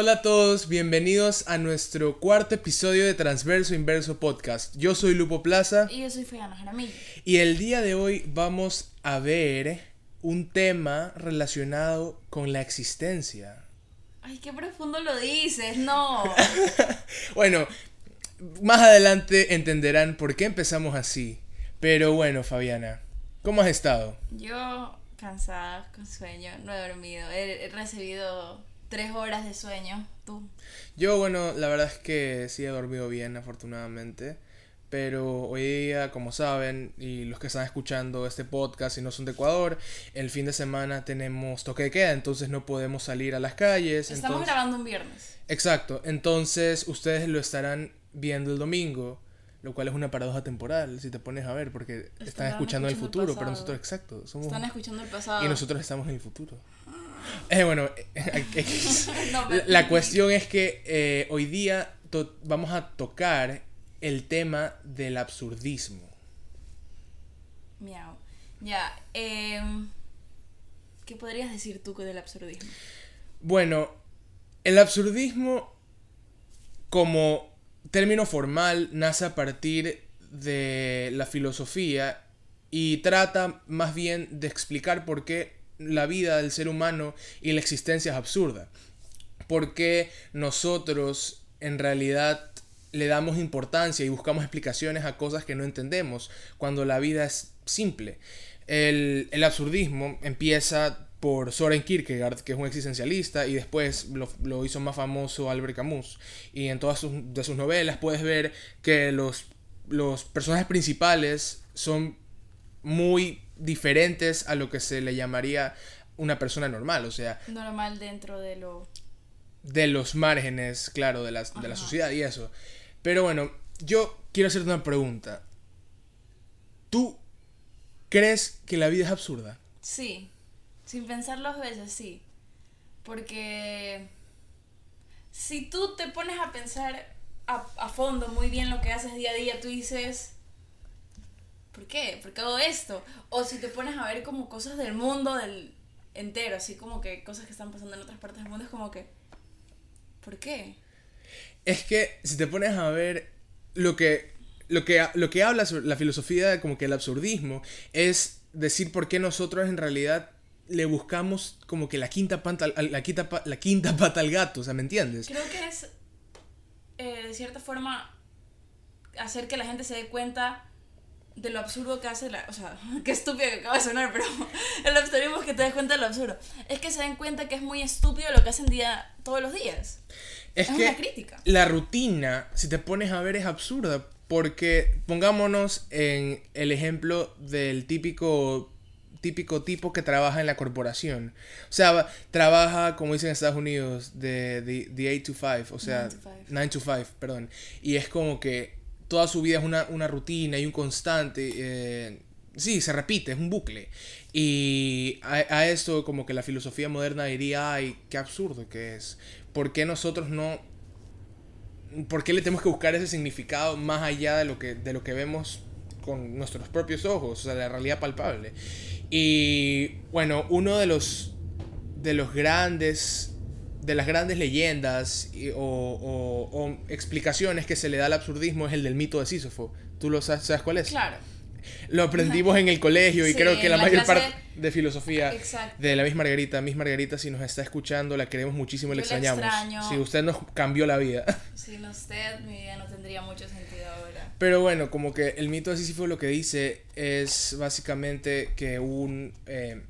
Hola a todos, bienvenidos a nuestro cuarto episodio de Transverso Inverso Podcast. Yo soy Lupo Plaza Y yo soy Fayana Jaramillo. y el día de hoy vamos a ver un tema relacionado con la existencia. Ay, qué profundo lo dices, no. Bueno, más adelante entenderán por qué empezamos así. Pero bueno, Fabiana, ¿cómo has estado? Yo cansada, con sueño, no he dormido. He recibido tres horas de sueño. Tú. Yo, bueno, la verdad es que sí he dormido bien, afortunadamente. Pero hoy día, como saben, y los que están escuchando este podcast y no son de Ecuador, el fin de semana tenemos toque de queda, entonces no podemos salir a las calles. Estamos entonces- grabando un viernes. Exacto, entonces ustedes lo estarán viendo el domingo, lo cual es una paradoja temporal, si te pones a ver, porque están escuchando el escuchando el futuro, pero nosotros, exacto, somos... Están escuchando el pasado. Y nosotros estamos en el futuro. Eh, bueno, No, la, la cuestión es que eh, hoy día vamos a tocar el tema del absurdismo. Miau. Ya. em, ¿Qué podrías decir tú del absurdismo? Bueno, el absurdismo como término formal nace a partir de la filosofía y trata más bien de explicar por qué la vida del ser humano y la existencia es absurda. Por qué nosotros en realidad le damos importancia y buscamos explicaciones a cosas que no entendemos cuando la vida es simple. El, el absurdismo empieza por Soren Kierkegaard, que es un existencialista, y después lo, lo hizo más famoso Albert Camus. Y en todas sus, de sus novelas puedes ver que los, los personajes principales son muy diferentes a lo que se le llamaría una persona normal, o sea, Normal dentro de lo. de los márgenes, claro, de, las, de la sociedad y eso. Pero bueno, yo quiero hacerte una pregunta. ¿Tú crees que la vida es absurda? Sí. Sin pensarlo dos veces, sí. Porque. Si tú te pones a pensar a, a fondo muy bien lo que haces día a día, tú dices. ¿Por qué? ¿Por qué hago esto? O si te pones a ver como cosas del mundo del entero, así como que cosas que están pasando en otras partes del mundo, es como que. ¿Por qué? Es que si te pones a ver lo que, lo que, lo que habla sobre la filosofía como que el absurdismo es decir por qué nosotros en realidad le buscamos como que la quinta, pata, la, quinta, la quinta pata al gato, o sea, ¿me entiendes? Creo que es, eh, de cierta forma, hacer que la gente se dé cuenta de lo absurdo que hace la... O sea, qué estúpido que acaba de sonar, pero el absurdismo es que te des cuenta de lo absurdo. Es que se den cuenta que es muy estúpido lo que hacen día, todos los días. Es Es que una crítica. la rutina, si te pones a ver, es absurda. Porque pongámonos en el ejemplo del típico típico tipo que trabaja en la corporación. O sea, trabaja, como dicen en Estados Unidos, de, de, de 8 to 5, o sea, Nine to five. 9 to 5, perdón. Y es como que toda su vida es una, una rutina y un constante. eh, sí, se repite, es un bucle. Y a, a esto como que la filosofía moderna diría, ay, qué absurdo que es. ¿Por qué nosotros no... ¿Por qué le tenemos que buscar ese significado más allá de lo que, de lo que vemos con nuestros propios ojos? O sea, la realidad palpable. Y bueno, uno de los, de los grandes de las grandes leyendas y- o, o- o explicaciones que se le da al absurdismo es el del mito de Sísifo. ¿Tú lo sabes, sabes cuál es? Claro. Lo aprendimos en el colegio y Sí, creo que la la mayor clase- parte de filosofía Exacto. de la Miss Margarita, Miss Margarita, si nos está escuchando, la queremos muchísimo y la extrañamos. Si usted nos cambió la vida. Sin usted, mi vida no tendría mucho sentido ahora. Pero bueno, como que el mito de Sísifo lo que dice es básicamente que un, eh,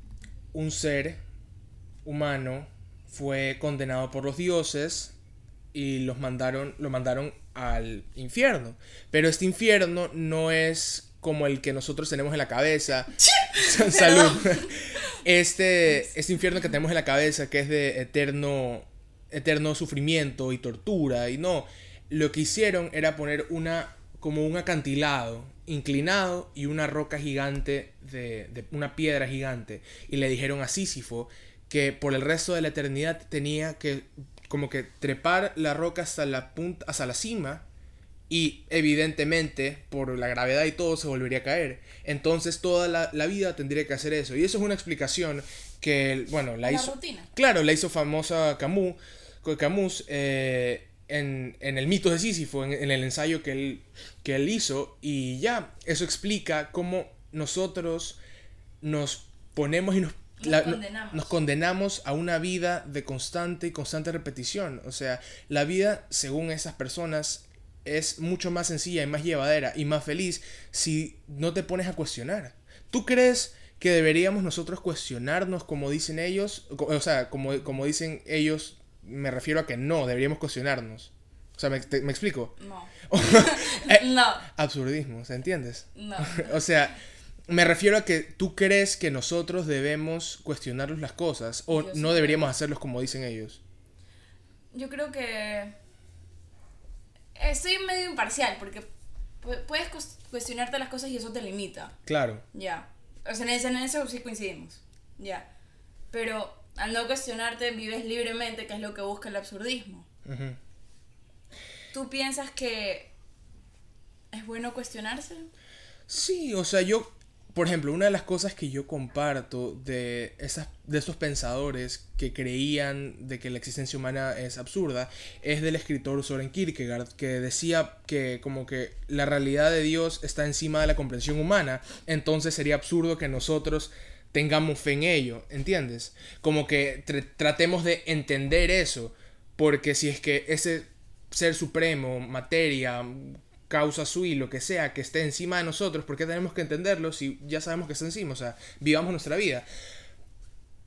un ser humano fue condenado por los dioses y los mandaron, lo mandaron al infierno. Pero este infierno no es como el que nosotros tenemos en la cabeza. Salud. Este, este infierno que tenemos en la cabeza, que es de eterno, eterno sufrimiento y tortura. Y no, lo que hicieron era poner una, como un acantilado inclinado y una roca gigante, de, de una piedra gigante. Y le dijeron a Sísifo que por el resto de la eternidad tenía que como que trepar la roca hasta la punta, hasta la cima y evidentemente por la gravedad y todo se volvería a caer. Entonces toda la, la vida tendría que hacer eso. Y eso es una explicación que, bueno, la La hizo... rutina. Claro, la hizo famosa Camus Camus, eh, en, el mito de Sísifo, en, en, el ensayo que él, que él hizo, y ya, eso explica cómo nosotros nos ponemos y nos nos, condenamos. a una vida de constante y constante repetición. O sea, la vida, según esas personas, es mucho más sencilla y más llevadera y más feliz si no te pones a cuestionar. ¿Tú crees que deberíamos nosotros cuestionarnos como dicen ellos? O sea, como, como dicen ellos, me refiero a que no, deberíamos cuestionarnos. O sea, ¿me, ¿me explico? No. Eh, no. Absurdismo, ¿se entiendes? No. o sea, me refiero a que tú crees que nosotros debemos cuestionarnos las cosas o no deberíamos hacerlos como dicen ellos. Yo creo que estoy medio imparcial porque puedes cuestionarte las cosas y eso te limita. Claro. Ya. O sea, en eso sí coincidimos. Ya. Pero al no cuestionarte vives libremente, que es lo que busca el absurdismo. ¿Tú piensas que es bueno cuestionarse? Sí, o sea, yo por ejemplo, una de las cosas que yo comparto de, esas, de esos pensadores que creían de que la existencia humana es absurda es del escritor Soren Kierkegaard, que decía que como que la realidad de Dios está encima de la comprensión humana, entonces sería absurdo que nosotros tengamos fe en ello, ¿entiendes? Como que tratemos de entender eso, porque si es que ese ser supremo, materia, causa sui, lo que sea, que esté encima de nosotros, ¿por qué tenemos que entenderlo si ya sabemos que está encima? O sea, vivamos nuestra vida.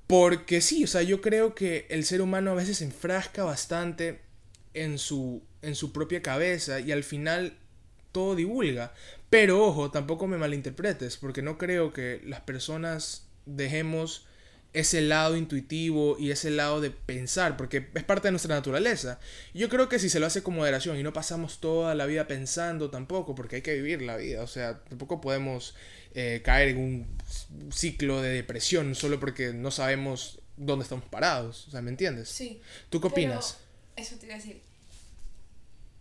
Porque sí, o sea, yo creo que el ser humano a veces se enfrasca bastante en su, en su propia cabeza y al final todo divulga. Pero ojo, tampoco me malinterpretes, porque no creo que las personas dejemos ese lado intuitivo y ese lado de pensar, porque es parte de nuestra naturaleza. Yo creo que si se lo hace con moderación y no pasamos toda la vida pensando tampoco, porque hay que vivir la vida, o sea, tampoco podemos eh, caer en un ciclo de depresión solo porque no sabemos dónde estamos parados, o sea, ¿me entiendes? Sí. ¿Tú qué opinas? Eso te iba a decir.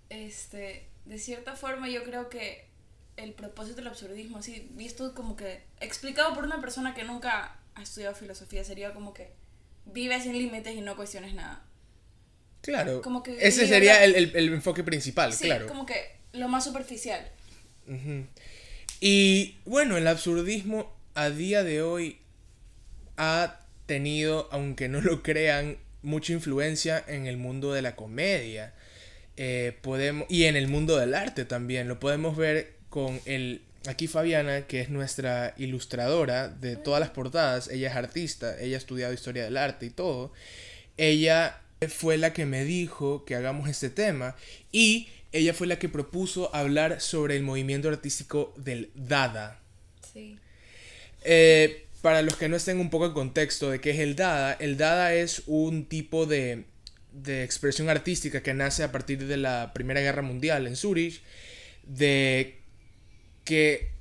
Este, de cierta forma yo creo que el propósito del absurdismo, así visto como que explicado por una persona que nunca ha estudiado filosofía sería como que vives sin límites y no cuestiones nada. Claro. Ese sería el, enfoque principal, sí, claro. como que lo más superficial. Y bueno, el absurdismo a día de hoy ha tenido, aunque no lo crean, mucha influencia en el mundo de la comedia. Eh, podemos, y en el mundo del arte también. Lo podemos ver con el aquí Fabiana, que es nuestra ilustradora de todas las portadas, ella es artista, ella ha estudiado historia del arte y todo, ella fue la que me dijo que hagamos este tema y ella fue la que propuso hablar sobre el movimiento artístico del Dada. Sí. Eh, para los que no estén un poco en contexto de qué es el Dada, el Dada es un tipo de, de expresión artística que nace a partir de la Primera Guerra Mundial en Zurich, de que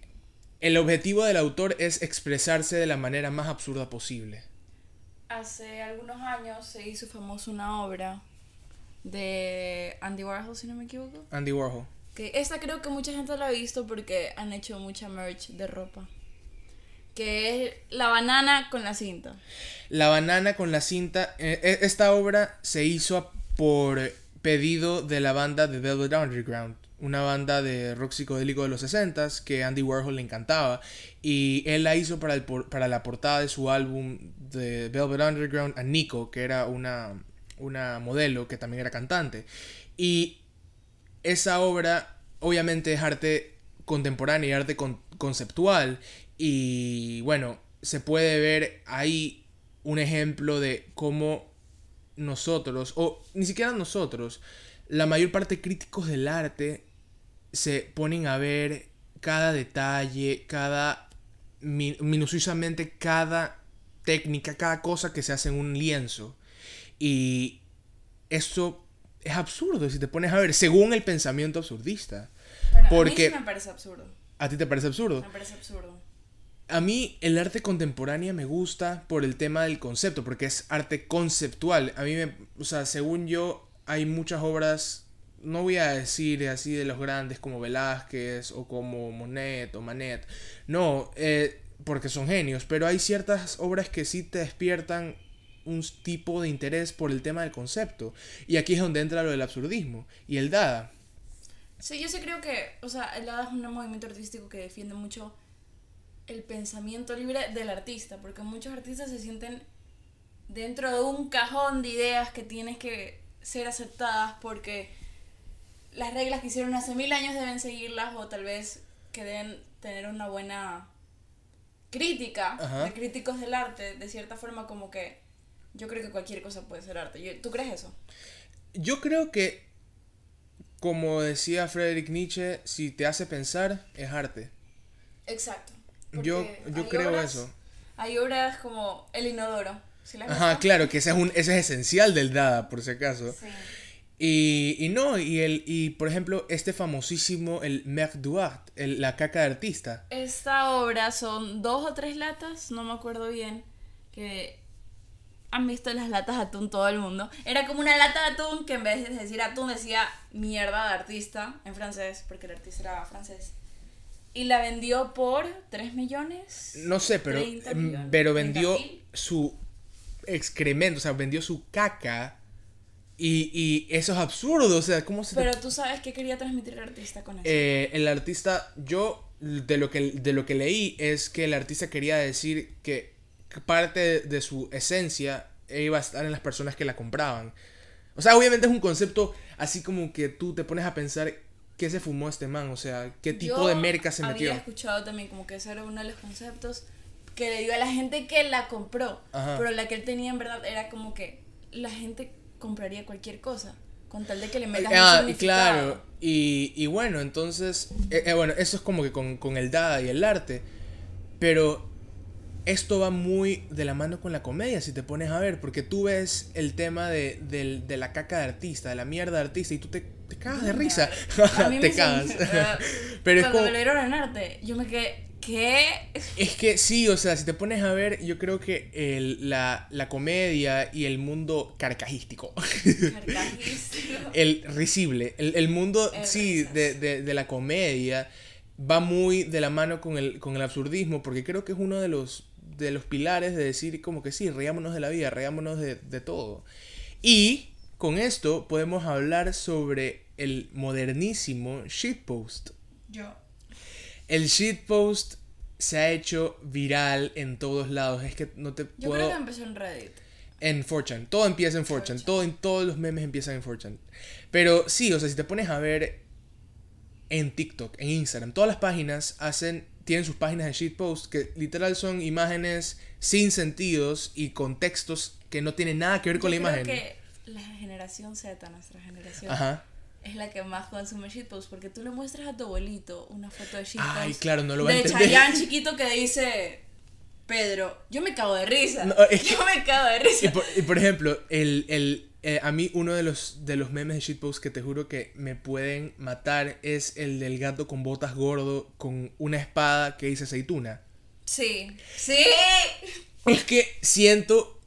el objetivo del autor es expresarse de la manera más absurda posible. Hace algunos años se hizo famosa una obra de Andy Warhol, si no me equivoco. Andy Warhol. Que esta creo que mucha gente la ha visto porque han hecho mucha merch de ropa. Que es la banana con la cinta. La banana con la cinta. Eh, eh, esta obra se hizo por pedido de la banda de Velvet Underground una banda de rock psicodélico de los 60 que Andy Warhol le encantaba y él la hizo para, el, para la portada de su álbum de Velvet Underground a Nico, que era una, una modelo que también era cantante. Y esa obra obviamente es arte contemporáneo y arte conceptual y bueno, se puede ver ahí un ejemplo de cómo nosotros, o ni siquiera nosotros, la mayor parte críticos del arte se ponen a ver cada detalle, cada minuciosamente cada técnica, cada cosa que se hace en un lienzo. Y eso es absurdo si te pones a ver, según el pensamiento absurdista. porque a mí me parece absurdo. ¿A ti te parece absurdo? Me parece absurdo. A mí el arte contemporáneo me gusta por el tema del concepto, porque es arte conceptual. A mí me, o sea, según yo, hay muchas obras no voy a decir así de los grandes como Velázquez o como Monet o Manet, no, eh, porque son genios, pero hay ciertas obras que sí te despiertan un tipo de interés por el tema del concepto. Y aquí es donde entra lo del absurdismo. Y el Dada. Sí, yo sí creo que, o sea, el Dada es un movimiento artístico que defiende mucho el pensamiento libre del artista, porque muchos artistas se sienten dentro de un cajón de ideas que tienes que ser aceptadas porque las reglas que hicieron hace mil años deben seguirlas o tal vez que deben tener una buena crítica de críticos del arte, de cierta forma como que yo creo que cualquier cosa puede ser arte. ¿Tú crees eso? Yo creo que, como decía Friedrich Nietzsche, si te hace pensar, es arte. Exacto. Yo, yo creo eso. Hay obras como El Inodoro. Ajá, claro, que ese es, un, ese es esencial del Dada, por si acaso. Sí. Y, y, no, y, el, y por ejemplo, este famosísimo, el Mer Duart, el, la caca de artista. Esta obra son dos o tres latas, no me acuerdo bien, que han visto las latas de atún todo el mundo. Era como una lata de atún que en vez de decir atún decía mierda de artista en francés, porque el artista era francés. Y la vendió por 3 millones. No sé, pero, pero vendió su excremento, o sea, vendió su caca. Y, y, eso es absurdo, o sea, ¿cómo se... Pero tú sabes qué quería transmitir el artista con eso. Eh, el artista, yo de lo, que, de lo que leí es que el artista quería decir que parte de su esencia iba a estar en las personas que la compraban. O sea, obviamente es un concepto así como que tú te pones a pensar qué se fumó este man, o sea, qué tipo de merca se metió. Había escuchado también como que ese era uno de los conceptos que le dio a la gente que la compró. Pero la que él tenía en verdad era como que la gente compraría cualquier cosa. Con tal de que le metas ah, y claro, y, y, bueno, entonces, eh, eh, bueno, eso es como que con, con el Dada y el arte, pero esto va muy de la mano con la comedia, si te pones a ver, porque tú ves el tema de, de la caca de artista, de la mierda de artista, y tú te, te cagas de risa. te cagas. Pero Cuando es como... lo dieron en arte, yo me quedé, ¿Qué? Es que sí, o sea, si te pones a ver, yo creo que el, la, comedia y el mundo carcajístico. Carcajístico. el risible. El, mundo, sí, de, la comedia va muy de la mano con el, con el absurdismo, porque creo que es uno de los, de los pilares de decir como que sí, reámonos de la vida, reámonos de, de todo. Y con esto podemos hablar sobre el modernísimo shitpost. Yo. El shitpost se ha hecho viral en todos lados. Es que no te puedo... Yo creo que empezó en Reddit. En 4chan. Todo empieza en 4chan. Todo, en, todos los memes empiezan en 4chan. Pero sí, o sea, si te pones a ver en TikTok, en Instagram, todas las páginas hacen tienen sus páginas de shitpost que literal son imágenes sin sentidos y contextos que no tienen nada que ver con la imagen. que la generación Z, nuestra generación, Ajá es la que más consume shitpost porque tú le muestras a tu abuelito una foto de shitpost. Ay, claro, no lo va a entender. De Chayanne chiquito que dice Pedro, yo me cago de risa. yo me cago de risa. Y por, ejemplo, el, el eh, a mí uno de los, de los memes de shitpost que te juro que me pueden matar es el del gato con botas gordo con una espada que dice aceituna. Sí, sí. Es que siento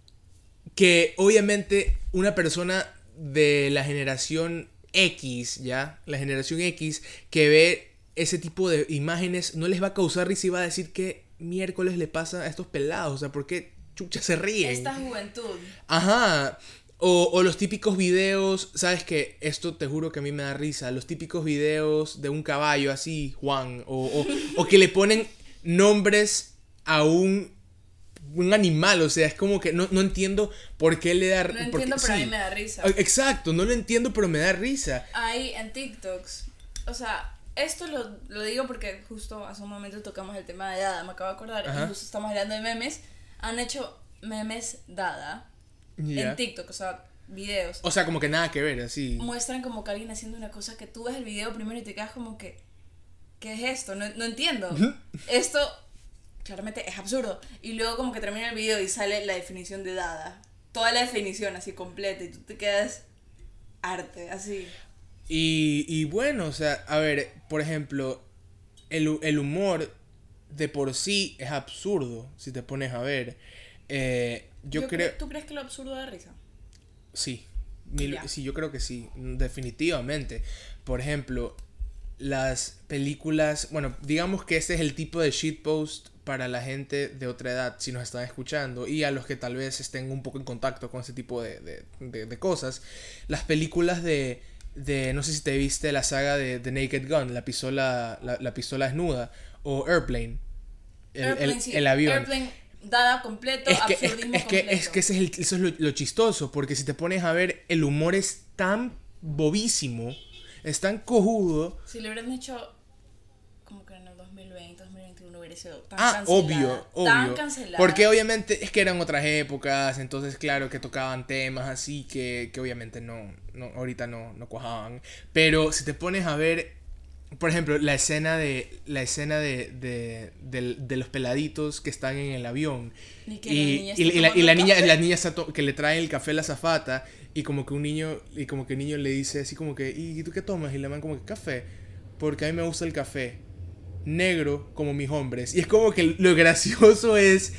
que obviamente una persona de la generación X, ¿ya? La generación X que ve ese tipo de imágenes no les va a causar risa y va a decir que miércoles le pasa a estos pelados, o sea, ¿por qué chucha se ríen? Esta juventud. Ajá. O, o, los típicos videos, ¿sabes qué? Esto te juro que a mí me da risa. Los típicos videos de un caballo así, Juan. O, o, o que le ponen nombres a un un animal, o sea, es como que no, entiendo por qué le da No entiendo, pero a mí me da risa. Exacto, no lo entiendo, pero me da risa. Ahí en TikToks, o sea, esto lo, lo digo porque justo hace un momento tocamos el tema de Dada, me acabo de acordar, y justo estamos hablando de memes, han hecho memes Dada en TikTok, o sea, videos. O sea, como que nada que ver, así. Muestran como que alguien haciendo una cosa que tú ves el video primero y te quedas como que, ¿qué es esto? No, no entiendo. esto claramente es absurdo. Y luego como que termina el video y sale la definición de Dada. Toda la definición así completa y tú te quedas arte, así. Y, y bueno, o sea, a ver, por ejemplo, el, el, humor de por sí es absurdo, si te pones a ver. Eh, yo, creo... ¿Tú crees que lo absurdo da risa? Sí, sí, yo creo que sí, definitivamente. Por ejemplo, las películas, bueno, digamos que este es el tipo de shitpost para la gente de otra edad, si nos están escuchando, y a los que tal vez estén un poco en contacto con ese tipo de, de, cosas, las películas de, de, no sé si te viste la saga de The Naked Gun, la pistola, la, pistola desnuda, o Airplane, el, el, avión. Airplane dada completo, es que, es, que, es que ese es eso es lo, chistoso, porque si te pones a ver, el humor es tan bobísimo, es tan cojudo. Si lo hubieran hecho como que en el 2020, 2021 hubiera sido tan ah, obvio, obvio. Porque obviamente es que eran otras épocas, entonces claro que tocaban temas así que, que obviamente no, no ahorita no, no cuajaban. Pero si te pones a ver por ejemplo, la escena de la escena de, de, los peladitos que están en el avión y, la, y, la, niña la niña que le trae el café a la zafata y como que un niño y como que el niño le dice así como que ¿y tú qué tomas? y le man como que café porque a mí me gusta el café negro como mis hombres y es como que lo gracioso es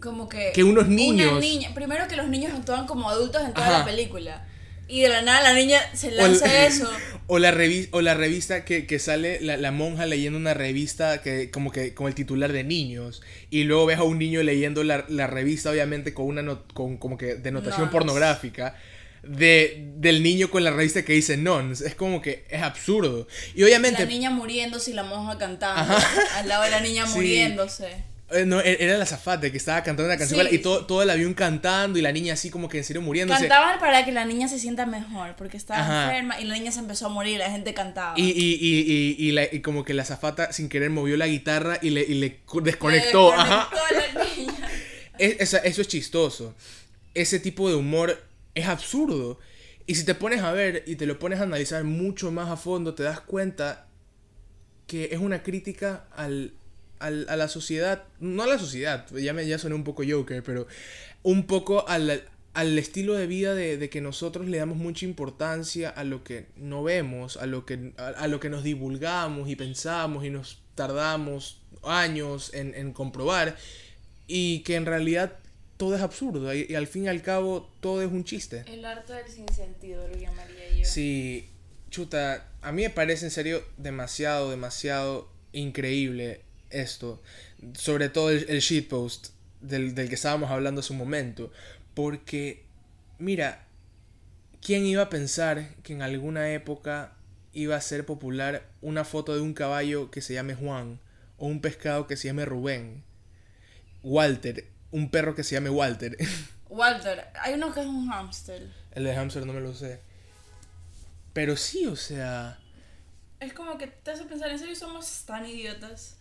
como que, que unos niños primero que los niños actúan como adultos en toda la película y de la nada la niña se lanza eso. O la, o la revista que, sale la, la, monja leyendo una revista que como que con el titular de niños. Y luego ves a un niño leyendo la, revista, obviamente, con una con como que denotación pornográfica. De, del niño con la revista que dice nons. Es como que es absurdo. Y obviamente. La niña muriéndose y la monja cantando. Al lado de la niña muriéndose. Eh, no, e-, era la zafate que estaba cantando una canción y todo, todo el avión cantando y la niña así como que en serio muriéndose. Cantaban para que la niña se sienta mejor porque estaba enferma y la niña se empezó a morir la gente cantaba. Y, y, y, y, la, y como que la zafata sin querer movió la guitarra y le, y le desconectó. Ajá. La niña. eso es chistoso. Ese tipo de humor es absurdo. Y si te pones a ver y te lo pones a analizar mucho más a fondo, te das cuenta que es una crítica al, a la sociedad, no a la sociedad, ya me ya suena un poco Joker, pero un poco al, al estilo de vida de, que nosotros le damos mucha importancia a lo que no vemos, a lo que, a, lo que nos divulgamos y pensamos y nos tardamos años en, comprobar y que en realidad todo es absurdo y, al fin y al cabo todo es un chiste. El arte del sinsentido lo llamaría yo. Sí, chuta, a mí me parece en serio demasiado, demasiado increíble esto, sobre todo el, el shitpost del, del que estábamos hablando hace un momento, porque, mira, ¿quién iba a pensar que en alguna época iba a ser popular una foto de un caballo que se llame Juan o un pescado que se llame Rubén? Walter, un perro que se llame Walter. Walter, hay uno que es un hamster. El de hamster no me lo sé. Pero sí, o sea... Es como que te hace pensar, ¿en serio somos tan idiotas?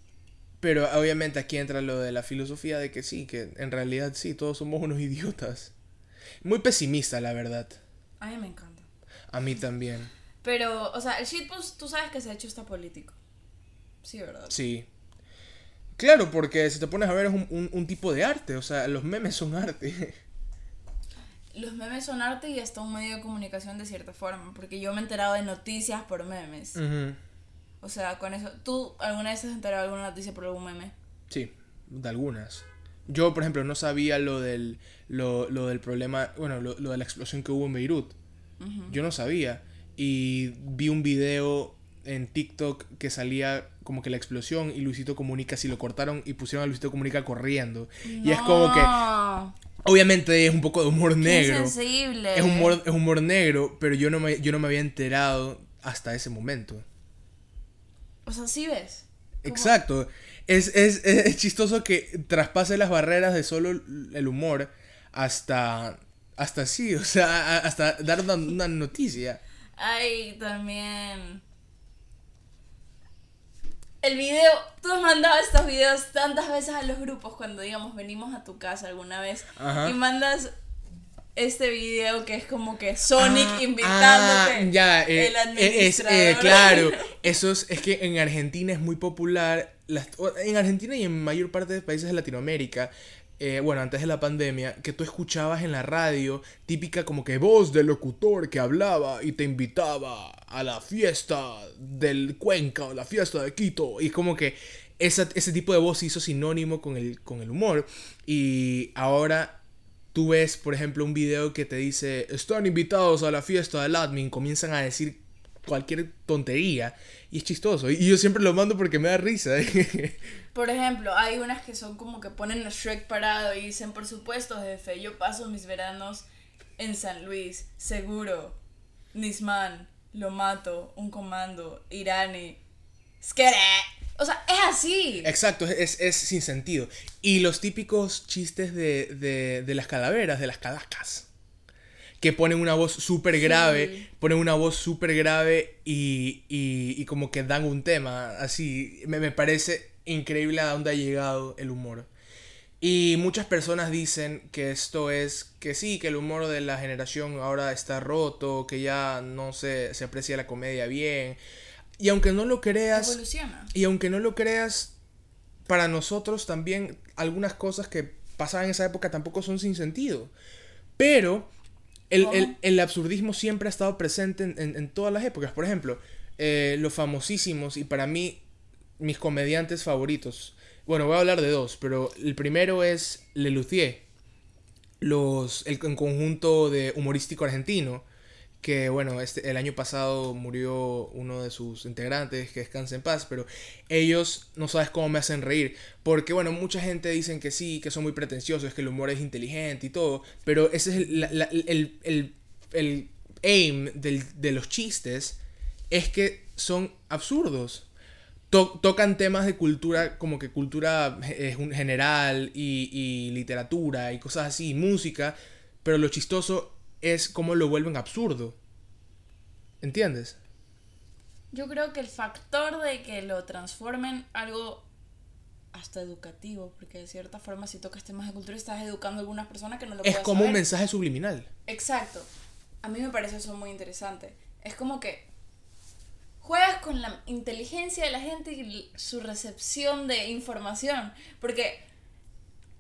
Pero obviamente aquí entra lo de la filosofía de que sí, que en realidad sí, todos somos unos idiotas. Muy pesimista, la verdad. A mí me encanta. A mí también. Pero, o sea, el shitpost, tú sabes que se ha hecho está político. Sí, ¿verdad? Sí. Claro, porque si te pones a ver es un, un, tipo de arte, o sea, los memes son arte. Los memes son arte y hasta un medio de comunicación de cierta forma, porque yo me he enterado de noticias por memes. O sea, con eso. ¿Tú alguna vez has enterado alguna noticia por algún meme? Sí, de algunas. Yo, por ejemplo, no sabía lo del, lo, lo del problema, bueno, lo, lo, de la explosión que hubo en Beirut. Yo no sabía. Y vi un video en TikTok que salía como que la explosión y Luisito Comunica, si lo cortaron y pusieron a Luisito Comunica corriendo. Y es como que... Obviamente es un poco de humor negro. sensible. Es humor, es humor negro, pero yo no, me, yo no me había enterado hasta ese momento. O sea, sí ves. Exacto. Es, es, es, chistoso que traspase las barreras de solo el humor hasta. Hasta sí, o sea, hasta dar una, noticia. Ay, también. El video, tú has mandado estos videos tantas veces a los grupos cuando, digamos, venimos a tu casa alguna vez y mandas este video que es como que Sonic ah, invitándote. Ah, ya, eh, el eh, es, eh, claro, eso es, es, que en Argentina es muy popular, las, en Argentina y en mayor parte de países de Latinoamérica, bueno, antes de la pandemia, que tú escuchabas en la radio, típica como que voz del locutor que hablaba y te invitaba a la fiesta del Cuenca o la fiesta de Quito, y como que ese tipo de voz hizo sinónimo con el, con el humor, y ahora tú ves, por ejemplo, un video que te dice, están invitados a la fiesta del admin, comienzan a decir cualquier tontería y es chistoso. Y yo siempre lo mando porque me da risa. Por ejemplo, hay unas que son como que ponen a Shrek parado y dicen, por supuesto, jefe, yo paso mis veranos en San Luis, seguro. Nisman, lo mato, un comando, Irani, skere. O sea, es así. Exacto, es, es sin sentido. Y los típicos chistes de, de, de las calaveras, de las calacas que ponen una voz súper grave, ponen una voz súper grave y, y, y, como que dan un tema, así, me, me, parece increíble a dónde ha llegado el humor. Y muchas personas dicen que esto es, que sí, que el humor de la generación ahora está roto, que ya no se, se aprecia la comedia bien. Y aunque no lo creas... Evoluciona. Y aunque no lo creas, para nosotros también algunas cosas que pasaban en esa época tampoco son sin sentido. Pero el, el, el, absurdismo siempre ha estado presente en, en, en todas las épocas. Por ejemplo, eh, los famosísimos y para mí mis comediantes favoritos. Bueno, voy a hablar de dos, pero el primero es Lelutier, los, el, el conjunto de humorístico argentino, que bueno, este, el año pasado murió uno de sus integrantes, que descansa en paz, pero ellos no sabes cómo me hacen reír, porque bueno, mucha gente dicen que sí, que son muy pretenciosos, que el humor es inteligente y todo, pero ese es el, el, el, el aim del, de los chistes, es que son absurdos. To tocan temas de cultura, como que cultura eh, general y, y literatura y cosas así, y música, pero lo chistoso es cómo lo vuelven absurdo. ¿Entiendes? Yo creo que el factor de que lo transformen algo hasta educativo, porque de cierta forma si tocas temas de cultura estás educando a algunas personas que no lo Es como saber. un mensaje subliminal. Exacto. A mí me parece eso muy interesante. Es como que juegas con la inteligencia de la gente y su recepción de información, porque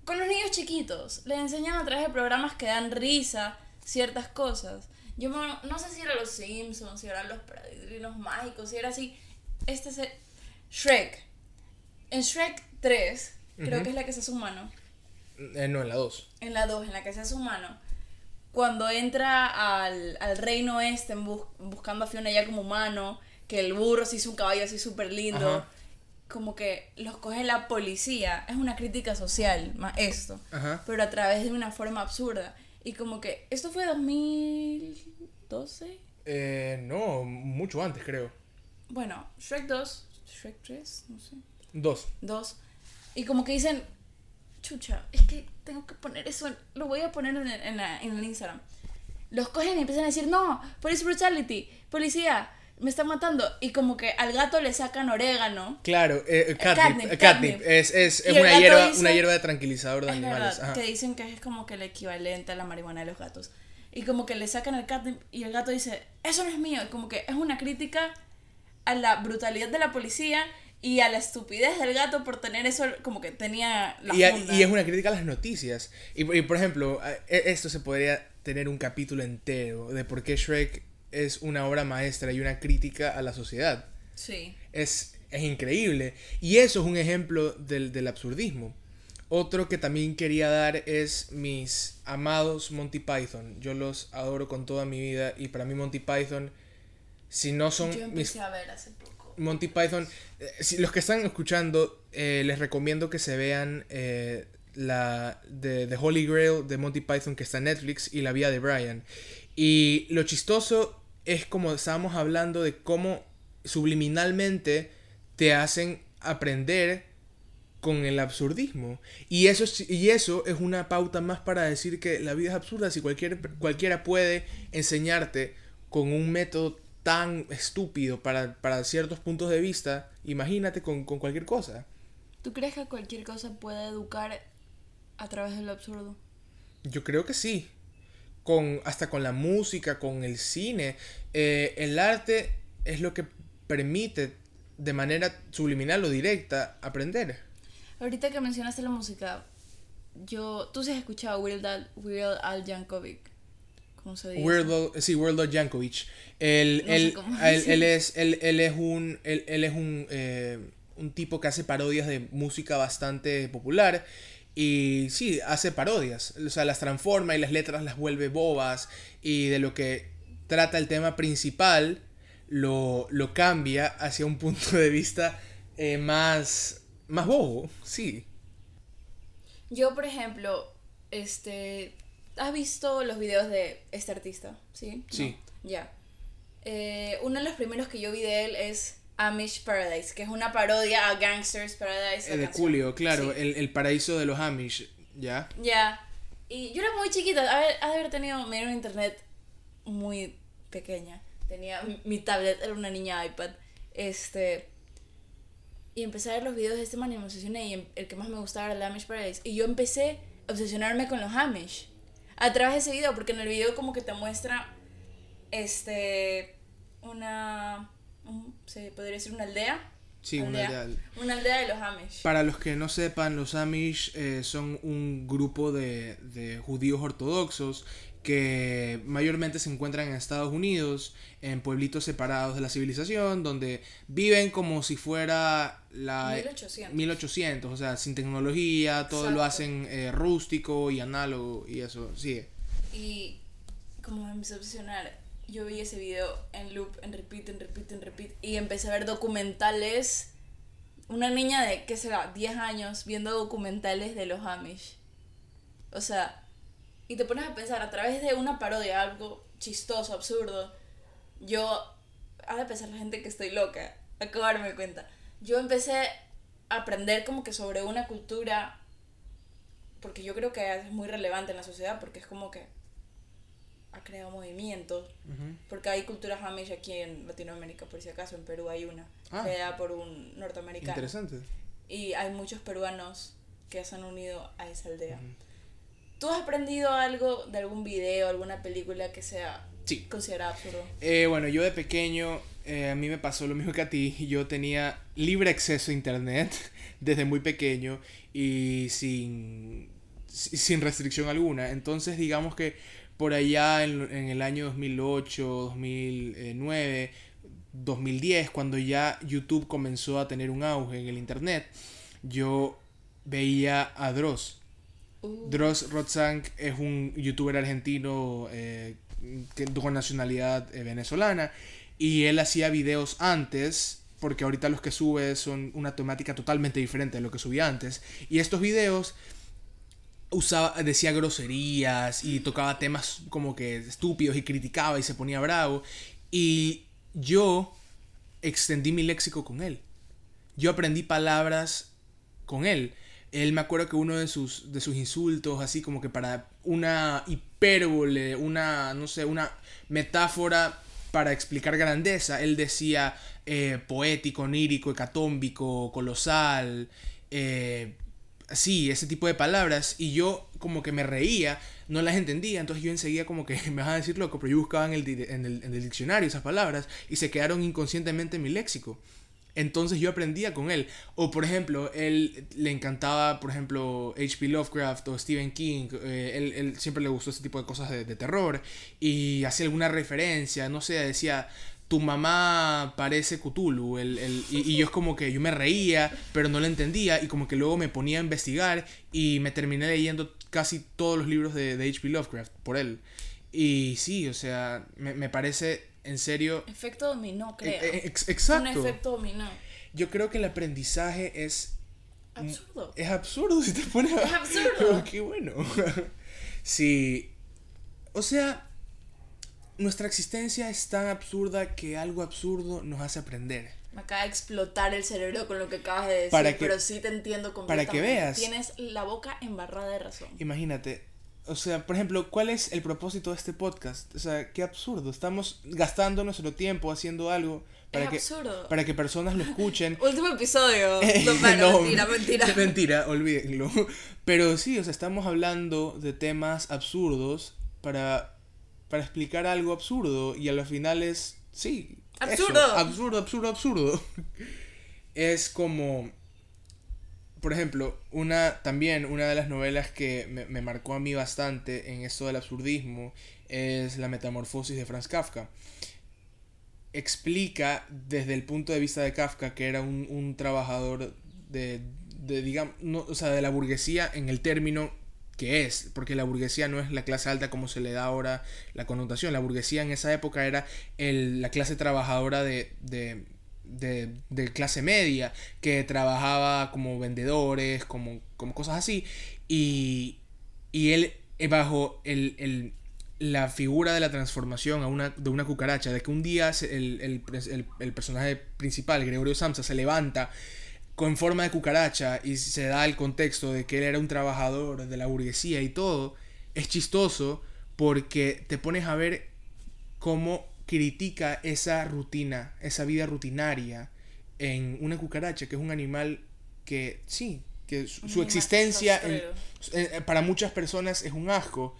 con los niños chiquitos les enseñan a través de programas que dan risa, ciertas cosas. Yo no, no sé si eran los Simpsons, si eran los Padrinos Mágicos, si era así. Este es Shrek. En Shrek 3, uh -huh. creo que es la que se hace humano. Eh, no, en la 2. En la 2, en la que se hace humano. Cuando entra al, al reino este bus buscando a Fiona ya como humano, que el burro se hizo un caballo así súper lindo. Ajá. Como que los coge la policía. Es una crítica social, más esto. Ajá. Pero a través de una forma absurda. Y como que, ¿esto fue 2012? Eh, no, mucho antes creo. Bueno, Shrek 2, Shrek 3, no sé. 2. 2. Y como que dicen, chucha, es que tengo que poner eso, en, lo voy a poner en, en, la, en el Instagram. Los cogen y empiezan a decir, no, police brutality, policía, me están matando. Y como que al gato le sacan orégano. Claro, eh, catnip, catnip, catnip, Es, es, es una, hierba, dice, una hierba de tranquilizador de es animales. Verdad, que dicen que es como que el equivalente a la marihuana de los gatos. Y como que le sacan el catnip y el gato dice, eso no es mío. Y como que es una crítica a la brutalidad de la policía y a la estupidez del gato por tener eso como que tenía la y, a, y es una crítica a las noticias. Y, y por ejemplo, esto se podría tener un capítulo entero de por qué Shrek es una obra maestra y una crítica a la sociedad. Sí. Es, es increíble. Y eso es un ejemplo del, del, absurdismo. Otro que también quería dar es mis amados Monty Python. Yo los adoro con toda mi vida y para mí Monty Python, si no son... Yo empecé mis... a ver hace poco. Monty Python, eh, si los que están escuchando, eh, les recomiendo que se vean eh, la de The Holy Grail de Monty Python que está en Netflix y La Vía de Brian. Y lo chistoso es como estábamos hablando de cómo subliminalmente te hacen aprender con el absurdismo. Y eso, y eso es una pauta más para decir que la vida es absurda. Si cualquier, cualquiera puede enseñarte con un método tan estúpido para, para ciertos puntos de vista, imagínate con, con cualquier cosa. ¿Tú crees que cualquier cosa puede educar a través de lo absurdo? Yo creo que sí con, hasta con la música, con el cine. Eh, el arte es lo que permite de manera subliminal o directa aprender. Ahorita que mencionaste la música, yo, tú sí has escuchado Weird Al, Weird Al Yankovic. ¿Cómo se dice? Weird Al, sí, Weird Al Yankovic. Él, no él, él, él, es, él, él es un, él, él es un, eh, un tipo que hace parodias de música bastante popular. Y sí, hace parodias, o sea, las transforma y las letras las vuelve bobas y de lo que trata el tema principal lo, lo cambia hacia un punto de vista eh, más, más bobo, sí. Yo, por ejemplo, este, ¿has visto los videos de este artista? Sí. Sí. ¿No? Ya. Eh, uno de los primeros que yo vi de él es Amish Paradise, que es una parodia a Gangsters Paradise. Eh, de canción. Julio, claro, Sí. el, el paraíso de los Amish, ¿ya? Ya. Y yo era muy chiquita, a ver, de haber tenido un internet muy pequeña. Tenía mi- mi tablet, era una niña iPad. Este. Y empecé a ver los videos de este man y me obsesioné. Y em- el que más me gustaba era el Amish Paradise. Y yo empecé a obsesionarme con los Amish. A través de ese video, porque en el video como que te muestra. Este. Una. Se podría decir una aldea. Sí, una aldea. Una aldea de los Amish. Para los que no sepan, los Amish eh, son un grupo de, de judíos ortodoxos que mayormente se encuentran en Estados Unidos, en pueblitos separados de la civilización, donde viven como si fuera la 1800. 1800, o sea, sin tecnología, todo lo hacen eh, rústico y análogo y eso, sigue. Y como me a obsesionar, yo vi ese video en loop, en repeat, en repeat, en repeat. Y empecé a ver documentales. Una niña de, ¿qué será? 10 años viendo documentales de los Amish. O sea, y te pones a pensar a través de una parodia, algo chistoso, absurdo. Yo, ha de pensar la gente que estoy loca, acabo de cuenta. Yo empecé a aprender como que sobre una cultura porque yo creo que es muy relevante en la sociedad porque es como que ha creado movimientos Ujú. porque hay culturas amish aquí en Latinoamérica por si acaso en Perú hay una Ah. creada por un norteamericano Interesante. y hay muchos peruanos que se han unido a esa aldea ¿tú has aprendido algo de algún video alguna película que sea Sí. considerada absurdo? Eh, bueno, yo de pequeño, eh, a mí me pasó lo mismo que a ti. Yo tenía libre acceso a internet desde muy pequeño y sin, si- sin restricción alguna. Entonces, digamos que por allá en, en el año 2008, 2009, 2010, cuando ya YouTube comenzó a tener un auge en el internet, yo veía a Dross. Uh, Dross Rotzank es un youtuber argentino eh, que, con nacionalidad eh, venezolana y él hacía videos antes porque ahorita los que sube son una temática totalmente diferente de lo que subía antes y estos videos usaba decía groserías y tocaba temas como que estúpidos y criticaba y se ponía bravo y yo extendí mi léxico con él yo aprendí palabras con él. Él me acuerdo que uno de sus, de sus insultos, así como que para una hipérbole, una, no sé, una metáfora para explicar grandeza, él decía eh, poético, onírico, hecatómbico, colosal, eh, sí, ese tipo de palabras, y yo como que me reía, no las entendía, entonces yo enseguida como que me van a decir loco, pero yo buscaba en el, en el, en el diccionario esas palabras y se quedaron inconscientemente en mi léxico. Entonces yo aprendía con él. O por ejemplo, él le encantaba, por ejemplo, H.P. Lovecraft o Stephen King. eh, él, él siempre le gustó ese tipo de cosas de, de terror. Y hacía alguna referencia, no sé, decía, tu mamá parece Cthulhu. El, el- y, y yo es como que yo me reía, pero no lo entendía. Y como que luego me ponía a investigar y me terminé leyendo casi todos los libros de, de H.P. Lovecraft por él. Y sí, o sea, me, me parece en serio... efecto dominó creo Eh, eh, ex- un exacto. efecto dominó Yo creo que el aprendizaje es. absurdo Es absurdo si te pones a. Es absurdo. Qué bueno. sí. O sea, nuestra existencia es tan absurda que algo absurdo nos hace aprender. Me acaba de explotar el cerebro con lo que acabas de decir, Para que- pero sí te entiendo para completamente. que veas. Tienes la boca embarrada de razón. Imagínate. O sea, por ejemplo, ¿cuál es el propósito de este podcast? O sea, qué absurdo. Estamos gastando nuestro tiempo haciendo algo para, es que, absurdo. para que personas lo escuchen. Último episodio. No, para, No, mentira, mentira. Mentira, olvídenlo. Pero sí, o sea, estamos hablando de temas absurdos para, para explicar algo absurdo y a la final es, sí. eso, Absurdo. absurdo, absurdo, absurdo. Es como, por ejemplo, una también una de las novelas que me, me marcó a mí bastante en esto del absurdismo es La Metamorfosis de Franz Kafka explica desde el punto de vista de Kafka que era un, un trabajador de, de digamos, no, o sea, de la burguesía en el término que es, porque la burguesía no es la clase alta como se le da ahora la connotación. La burguesía en esa época era la clase trabajadora de, de, clase media, que trabajaba como vendedores, como, como cosas así, y, y él eh, bajo el, el, la figura de la transformación a una, de una cucaracha, de que un día el, el personaje principal, Gregorio Samsa, se levanta con forma de cucaracha y se da el contexto de que él era un trabajador de la burguesía y todo, es chistoso porque te pones a ver cómo critica esa rutina, esa vida rutinaria en una cucaracha, que es un animal que sí, que su, existencia para muchas personas es un asco,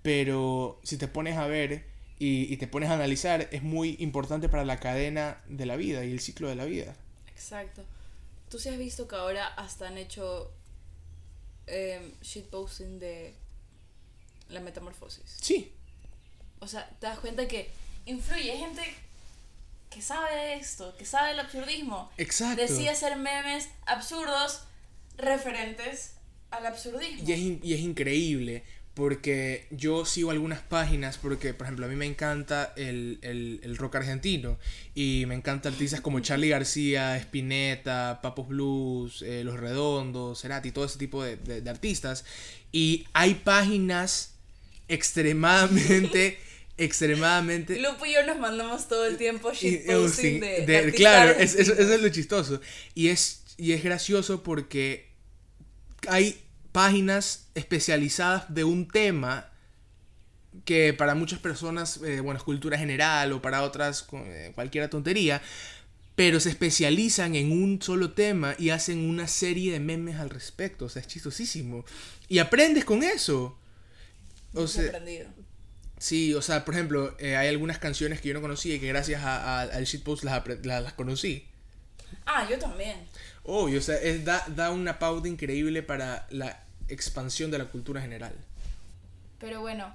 pero si te pones a ver y, y te pones a analizar, es muy importante para la cadena de la vida y el ciclo de la vida. Exacto. Tú sí has visto que ahora hasta han hecho eh, shitposting de la metamorfosis. Sí. O sea, te das cuenta que influye gente que sabe de esto, que sabe del absurdismo. Exacto. Decide hacer memes absurdos referentes al absurdismo. Y es, y es increíble porque yo sigo algunas páginas porque, por ejemplo, a mí me encanta el, el, el rock argentino y me encanta artistas como Charlie García, Spinetta, Papos Blues, eh, Los Redondos, Cerati, todo ese tipo de, de, de artistas. Y hay páginas extremadamente... extremadamente. Lupo y yo nos mandamos todo el tiempo shitposting de, de, de Claro, es, eso, eso, es lo chistoso. Y es, y es gracioso porque hay páginas especializadas de un tema que para muchas personas, eh, bueno, es cultura general o para otras eh, cualquier tontería, pero se especializan en un solo tema y hacen una serie de memes al respecto, o sea, es chistosísimo. Y aprendes con eso. O sea, aprendido. Sí, o sea, por ejemplo, eh, hay algunas canciones que yo no conocía y que gracias a, a, al shitpost las, las, las conocí. Ah, yo también. Oh, o sea, es, da, da una pauta increíble para la expansión de la cultura general. Pero bueno,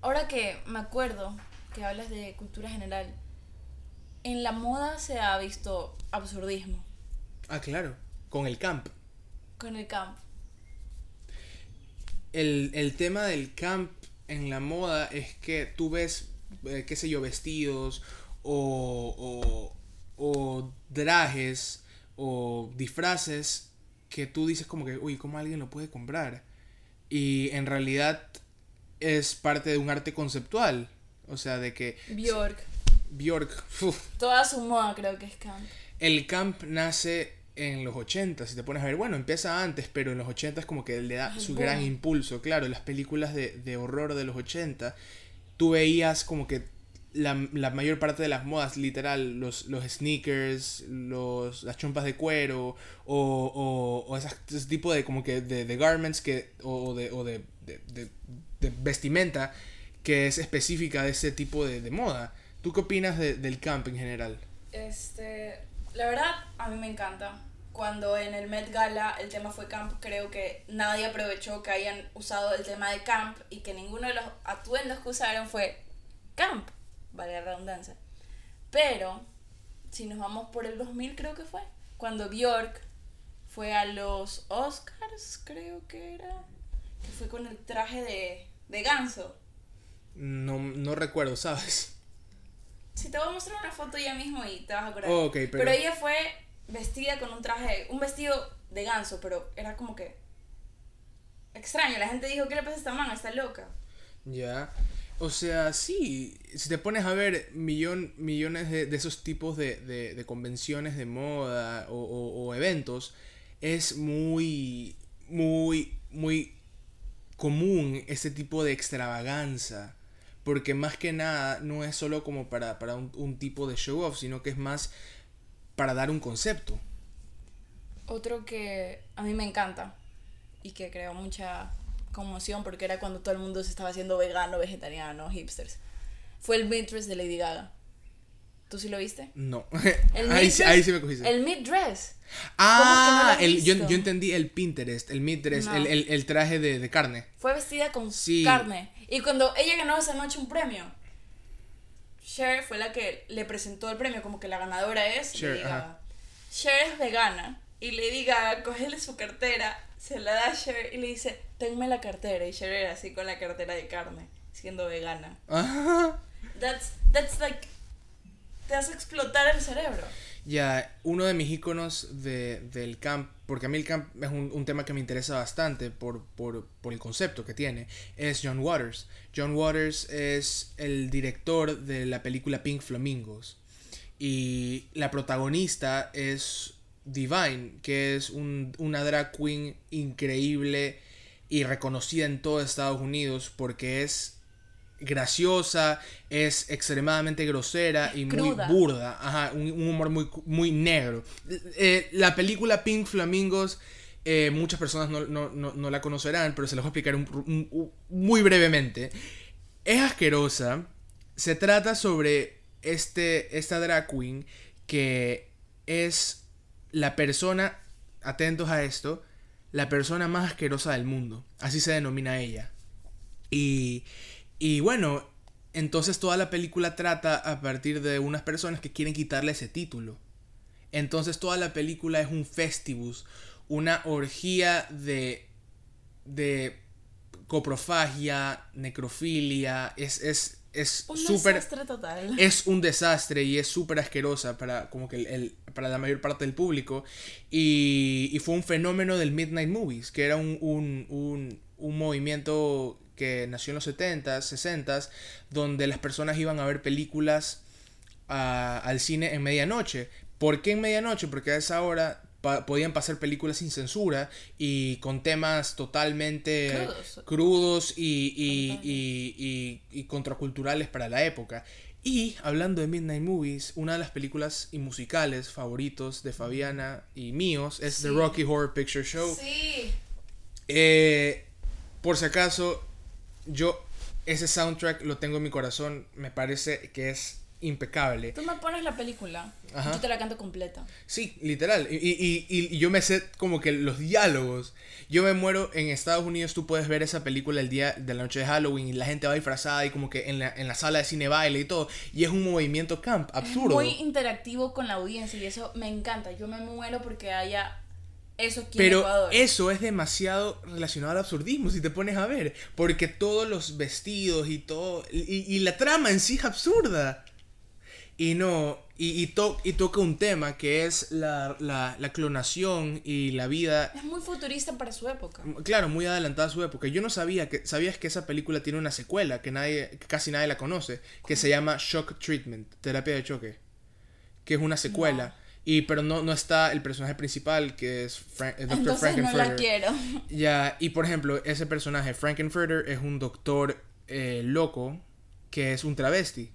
ahora que me acuerdo que hablas de cultura general, en la moda se ha visto absurdismo. Ah, claro, con el camp. Con el camp. El, el tema del camp en la moda es que tú ves, eh, qué sé yo, vestidos o, o, o trajes o disfraces que tú dices como que, uy, ¿cómo alguien lo puede comprar? Y en realidad es parte de un arte conceptual. O sea, de que... Bjork. Bjork. Uf. Toda su moda creo que es camp. El camp nace en los 80, si te pones a ver, bueno, empieza antes, pero en los 80 es como que le da su gran impulso. Claro, las películas de, de horror de los 80, tú veías como que la, la, mayor parte de las modas, literal, los, los sneakers, los, las chompas de cuero o, o, o ese tipo de como que de, de garments que, o, de, o de, de, de, vestimenta que es específica de ese tipo de, moda. ¿Tú qué opinas de, del camp en general? Este, la verdad, a mí me encanta. Cuando en el Met Gala el tema fue camp, creo que nadie aprovechó que hayan usado el tema de camp y que ninguno de los atuendos que usaron fue camp vale la redundancia. Pero, si nos vamos por el 2000 creo que fue, cuando Bjork fue a los Oscars, creo que era, que fue con el traje de, de ganso. No, no recuerdo, ¿sabes? Si te voy a mostrar una foto ya mismo y te vas a acordar. Oh, okay, pero... pero ella fue vestida con un traje, un vestido de ganso, pero era como que extraño. La gente dijo, ¿qué le pasa a esta mano? Está loca. Ya. O sea, sí, si te pones a ver millón, millones de, de esos tipos de, de, convenciones de moda o, eventos, es muy, muy, muy común ese tipo de extravaganza. Porque más que nada no es solo como para, para un, un tipo de show off, sino que es más para dar un concepto. Otro que a mí me encanta y que creo mucha conmoción porque era cuando todo el mundo se estaba haciendo vegano, vegetariano, hipsters. Fue el mid-dress de Lady Gaga. ¿Tú sí lo viste? No. El ahí, ahí, sí me cogiste. El mid-dress. Ah, no el, yo, yo, entendí el Pinterest, el mid-dress, no. el, el, el, traje de, de, carne. Fue vestida con sí. carne. Y cuando ella ganó esa noche un premio, Cher fue la que le presentó el premio, como que la ganadora es Cher, Lady Gaga. Cher es vegana y Lady Gaga cógele su cartera, se la da a Cher y le dice, tenme la cartera. Y Cher era así con la cartera de carne, siendo vegana. Ajá. That's, that's like, te hace explotar el cerebro. Ya, uno de mis iconos de, del camp, porque a mí el camp es un, un tema que me interesa bastante por, por, por, el concepto que tiene, es John Waters. John Waters es el director de la película Pink Flamingos. Y la protagonista es Divine, que es un, una drag queen increíble y reconocida en todo Estados Unidos porque es graciosa, es extremadamente grosera y muy burda, Ajá, un, humor muy, muy negro. Eh, la película Pink Flamingos, eh, muchas personas no, la conocerán, pero se los voy a explicar muy brevemente. Es asquerosa, se trata sobre este, esta drag queen que es la persona, atentos a esto, la persona más asquerosa del mundo. Así se denomina ella. Y, y bueno, entonces toda la película trata a partir de unas personas que quieren quitarle ese título. Entonces toda la película es un festivus, una orgía de, de coprofagia, necrofilia, es, es, es súper... Es un desastre y es súper asquerosa para, como que el, para la mayor parte del público. Y, y, fue un fenómeno del Midnight Movies, que era un, un, un, un movimiento que nació en los 70s, 60s, donde las personas iban a ver películas al cine en medianoche. ¿Por qué en medianoche? Porque a esa hora podían pasar películas sin censura y con temas totalmente crudos, y, y, y, contraculturales para la época. Y hablando de Midnight Movies, una de las películas y musicales favoritos de Fabiana y míos es The Rocky Horror Picture Show. Sí. Eh, por si acaso, yo ese soundtrack lo tengo en mi corazón, me parece que es impecable. Tú me pones la película, yo te la canto completa. Sí, literal. Y, y, y, yo me sé como que los diálogos. Yo me muero en Estados Unidos, tú puedes ver esa película el día de la noche de Halloween y la gente va disfrazada y como que en la, en la sala de cine baile y todo. Y es un movimiento camp, absurdo. muy interactivo con la audiencia y eso me encanta. Yo me muero porque haya eso aquí Pero eso es demasiado relacionado al absurdismo, si te pones a ver. Porque todos los vestidos y todo. Y, y la trama en sí es absurda. Y no, y, y, y toca un tema que es la, la, la, clonación y la vida. Es muy futurista para su época. Claro, muy adelantada a su época. Yo no sabía que. ¿Sabías que esa película tiene una secuela que nadie, casi nadie la conoce? Que se llama Shock Treatment, terapia de choque. Que es una secuela. Y, pero no, no está el personaje principal, que es Frank, el Dr. Frankenfurter. No la quiero. Ya, y por ejemplo, ese personaje, Frankenfurter, es un doctor eh, loco que es un travesti.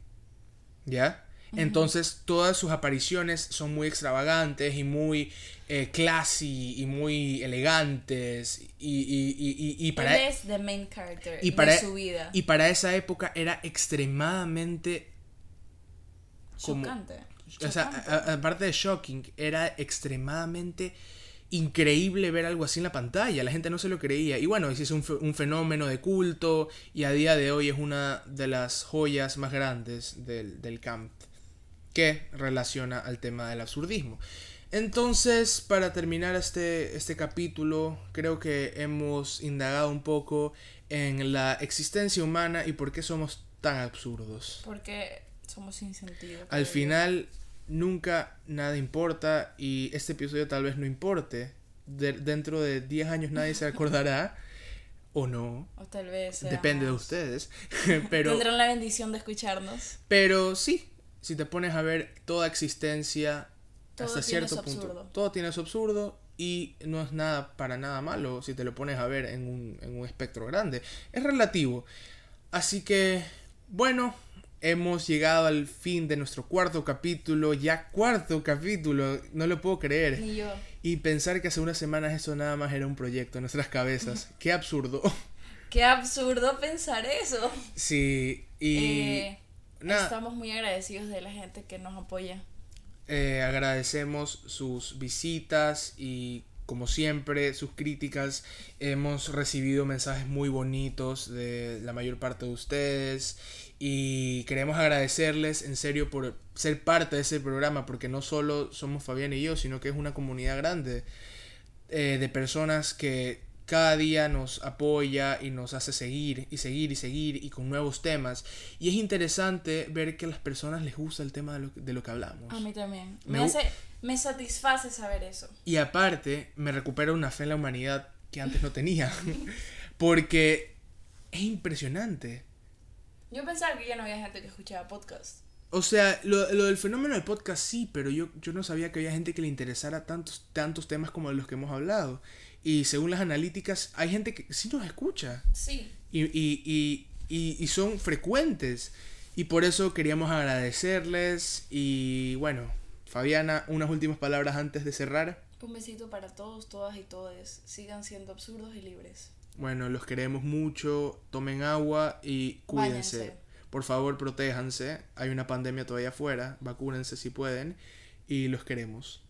¿Ya? Entonces todas sus apariciones son muy extravagantes y muy eh, classy y muy elegantes y, y, y, y para Él es the main character y para, de su vida. Y para esa época era extremadamente chocante. O sea, aparte de shocking, era extremadamente increíble ver algo así en la pantalla. La gente no se lo creía. Y bueno, es un, un fenómeno de culto y a día de hoy es una de las joyas más grandes del, del camp que relaciona al tema del absurdismo. Entonces, para terminar este, este capítulo, creo que hemos indagado un poco en la existencia humana y por qué somos tan absurdos. Porque somos sin sentido. Al final, nunca nada importa y este episodio tal vez no importe. dentro de 10 años nadie se acordará. o no. O tal vez. Depende de ustedes. pero, Tendrán la bendición de escucharnos. Pero sí, si te pones a ver toda existencia hasta cierto punto, todo tiene su absurdo y no es nada para nada malo si te lo pones a ver en un, en un espectro grande. Es relativo. Así que, bueno, hemos llegado al fin de nuestro cuarto capítulo. Ya cuarto capítulo, no lo puedo creer. Ni yo. Y pensar que hace unas semanas eso nada más era un proyecto en nuestras cabezas. Qué absurdo. Qué absurdo pensar eso. Sí, y... Eh, Estamos muy agradecidos de la gente que nos apoya. Eh, agradecemos sus visitas y como siempre, sus críticas. Hemos recibido mensajes muy bonitos de la mayor parte de ustedes y queremos agradecerles en serio por ser parte de ese programa, porque no solo somos Fabián y yo, sino que es una comunidad grande eh, de personas que cada día nos apoya y nos hace seguir y seguir y seguir y con nuevos temas. Y es interesante ver que a las personas les gusta el tema de lo, de lo que hablamos. A mí también. Me Me, hace, me satisface saber eso. Y aparte, me recupera una fe en la humanidad que antes no tenía. Porque es impresionante. Yo pensaba que ya no había gente que escuchaba podcast. O sea, lo, lo del fenómeno del podcast sí, pero yo, yo no sabía que había gente que le interesara tantos, tantos temas como los que hemos hablado. Y según las analíticas, hay gente que sí nos escucha. Sí. Y, y, y, y, y son frecuentes. Y por eso queríamos agradecerles. Y bueno, Fabiana, unas últimas palabras antes de cerrar. Un besito para todos, todas y todes. Sigan siendo absurdos y libres. Bueno, los queremos mucho. Tomen agua y cuídense. Báñense. Por favor, protéjanse. Hay una pandemia todavía afuera. Vacúnense si pueden. Y los queremos.